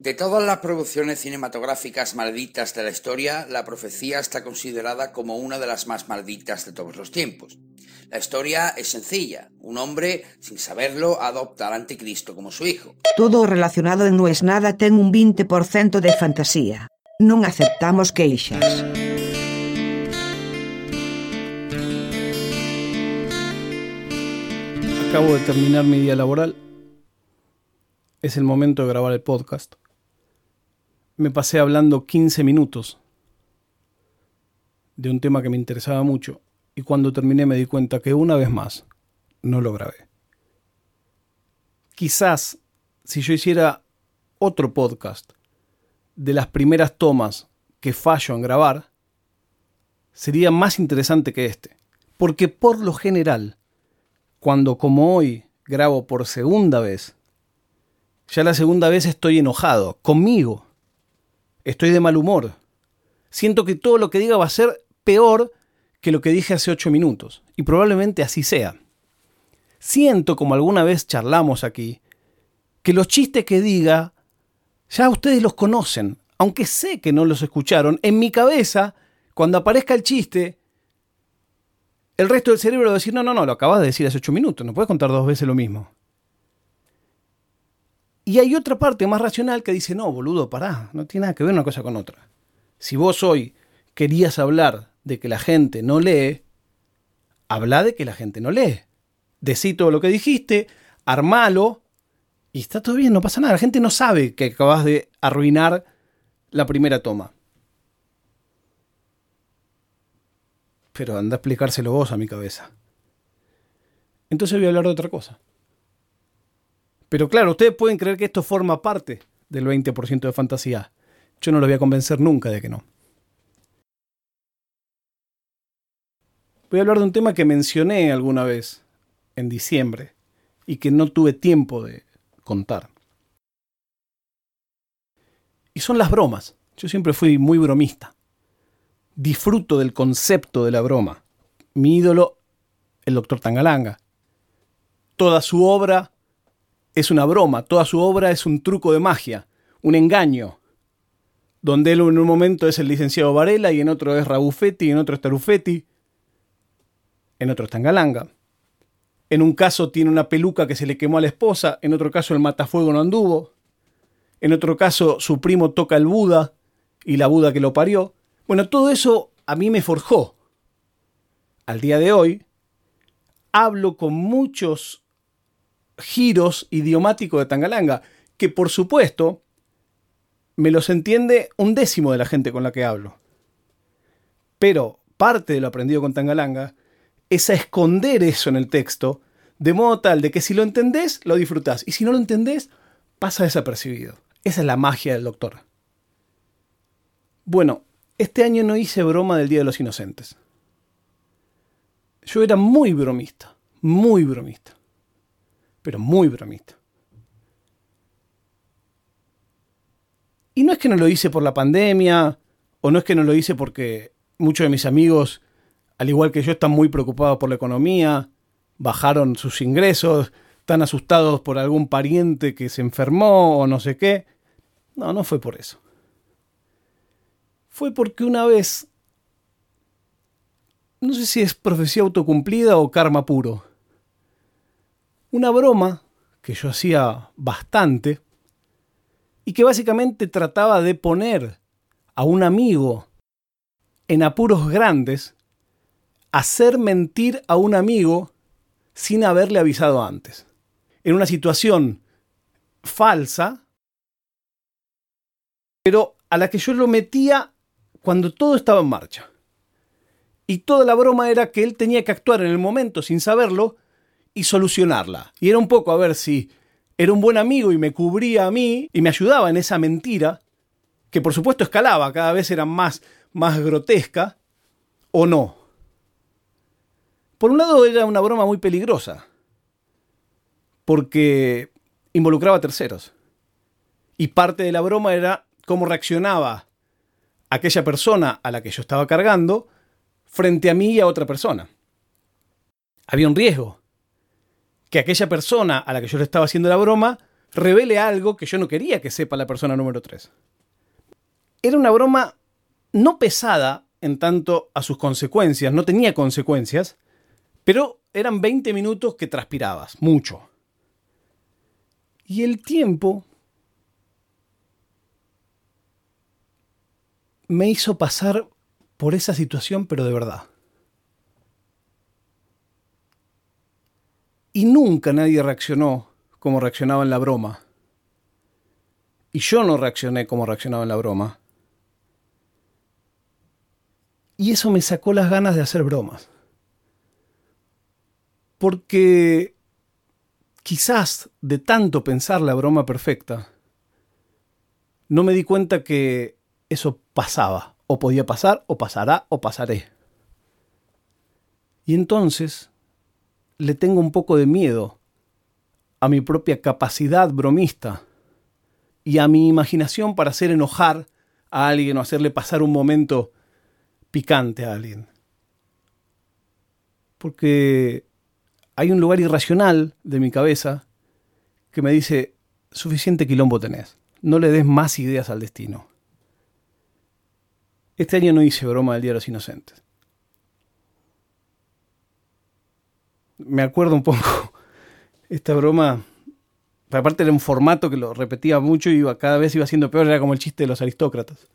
De todas las producciones cinematográficas malditas de la historia, La Profecía está considerada como una de las más malditas de todos los tiempos. La historia es sencilla. Un hombre, sin saberlo, adopta al anticristo como su hijo. Todo relacionado en No es nada ten un 20% de fantasía. Non aceptamos queixas. Acabo de terminar mi día laboral. Es el momento de grabar el podcast. Me pasé hablando 15 minutos de un tema que me interesaba mucho y cuando terminé me di cuenta que una vez más no lo grabé. Quizás si yo hiciera otro podcast de las primeras tomas que fallo en grabar, sería más interesante que este. Porque por lo general, cuando como hoy grabo por segunda vez, ya la segunda vez estoy enojado, conmigo. Estoy de mal humor. Siento que todo lo que diga va a ser peor que lo que dije hace ocho minutos. Y probablemente así sea. Siento, como alguna vez charlamos aquí, que los chistes que diga ya ustedes los conocen. Aunque sé que no los escucharon, en mi cabeza, cuando aparezca el chiste, el resto del cerebro va a decir, no, no, no, lo acabas de decir hace ocho minutos, no puedes contar dos veces lo mismo. Y hay otra parte más racional que dice, no, boludo, pará, no tiene nada que ver una cosa con otra. Si vos hoy querías hablar de que la gente no lee, habla de que la gente no lee. Decí todo lo que dijiste, armalo, y está todo bien, no pasa nada. La gente no sabe que acabas de arruinar la primera toma. Pero anda a explicárselo vos a mi cabeza. Entonces voy a hablar de otra cosa. Pero claro, ustedes pueden creer que esto forma parte del 20% de fantasía. Yo no lo voy a convencer nunca de que no. Voy a hablar de un tema que mencioné alguna vez en diciembre y que no tuve tiempo de contar. Y son las bromas. Yo siempre fui muy bromista. Disfruto del concepto de la broma. Mi ídolo, el doctor Tangalanga. Toda su obra es una broma, toda su obra es un truco de magia, un engaño, donde él en un momento es el licenciado Varela y en otro es Rabufetti y en otro es Tarufetti, en otro es Tangalanga. En un caso tiene una peluca que se le quemó a la esposa, en otro caso el matafuego no anduvo, en otro caso su primo toca el Buda y la Buda que lo parió. Bueno, todo eso a mí me forjó. Al día de hoy hablo con muchos giros idiomáticos de Tangalanga, que por supuesto me los entiende un décimo de la gente con la que hablo. Pero parte de lo aprendido con Tangalanga es a esconder eso en el texto, de modo tal de que si lo entendés, lo disfrutás, y si no lo entendés, pasa desapercibido. Esa es la magia del doctor. Bueno, este año no hice broma del Día de los Inocentes. Yo era muy bromista, muy bromista, pero muy bromista. Y no es que no lo hice por la pandemia, o no es que no lo hice porque muchos de mis amigos al igual que yo, están muy preocupados por la economía, bajaron sus ingresos, están asustados por algún pariente que se enfermó o no sé qué. No, no fue por eso. Fue porque una vez, no sé si es profecía autocumplida o karma puro, una broma que yo hacía bastante y que básicamente trataba de poner a un amigo en apuros grandes hacer mentir a un amigo sin haberle avisado antes. En una situación falsa, pero a la que yo lo metía cuando todo estaba en marcha. Y toda la broma era que él tenía que actuar en el momento sin saberlo y solucionarla. Y era un poco a ver si era un buen amigo y me cubría a mí y me ayudaba en esa mentira, que por supuesto escalaba, cada vez era más, más grotesca, o no. Por un lado era una broma muy peligrosa, porque involucraba a terceros. Y parte de la broma era cómo reaccionaba aquella persona a la que yo estaba cargando frente a mí y a otra persona. Había un riesgo. Que aquella persona a la que yo le estaba haciendo la broma revele algo que yo no quería que sepa la persona número 3. Era una broma no pesada en tanto a sus consecuencias, no tenía consecuencias, pero eran 20 minutos que transpirabas, mucho. Y el tiempo me hizo pasar por esa situación, pero de verdad. Y nunca nadie reaccionó como reaccionaba en la broma. Y yo no reaccioné como reaccionaba en la broma. Y eso me sacó las ganas de hacer bromas. Porque quizás de tanto pensar la broma perfecta, no me di cuenta que eso pasaba, o podía pasar, o pasará, o pasaré. Y entonces le tengo un poco de miedo a mi propia capacidad bromista y a mi imaginación para hacer enojar a alguien o hacerle pasar un momento picante a alguien. Porque hay un lugar irracional de mi cabeza que me dice, suficiente quilombo tenés, no le des más ideas al destino. Este año no hice broma del Día de los Inocentes. Me acuerdo un poco esta broma. Aparte era un formato que lo repetía mucho y iba, cada vez iba siendo peor, era como el chiste de los aristócratas.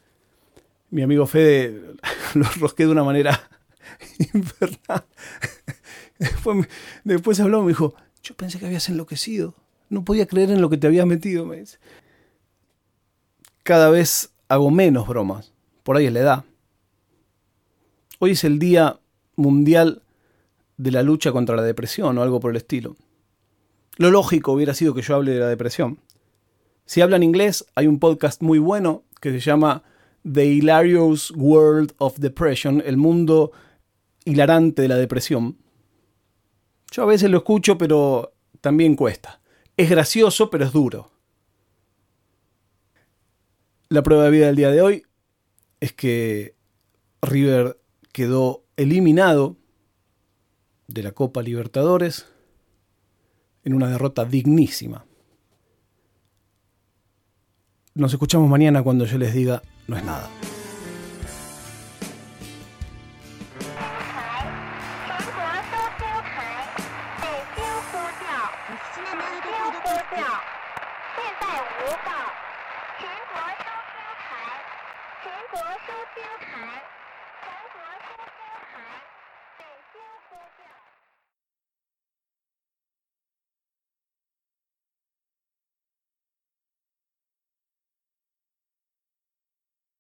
Mi amigo Fede lo rosqué de una manera infernal. Después, después habló, me dijo, yo pensé que habías enloquecido. No podía creer en lo que te habías metido, me dice. Cada vez hago menos bromas. Por ahí es la edad. Hoy es el Día Mundial de la lucha contra la depresión o algo por el estilo. Lo lógico hubiera sido que yo hable de la depresión. Si hablan inglés, hay un podcast muy bueno que se llama The Hilarious World of Depression, el mundo hilarante de la depresión. Yo a veces lo escucho, pero también cuesta. Es gracioso, pero es duro. La prueba de vida del día de hoy es que River quedó eliminado de la Copa Libertadores en una derrota dignísima. Nos escuchamos mañana cuando yo les diga no es nada.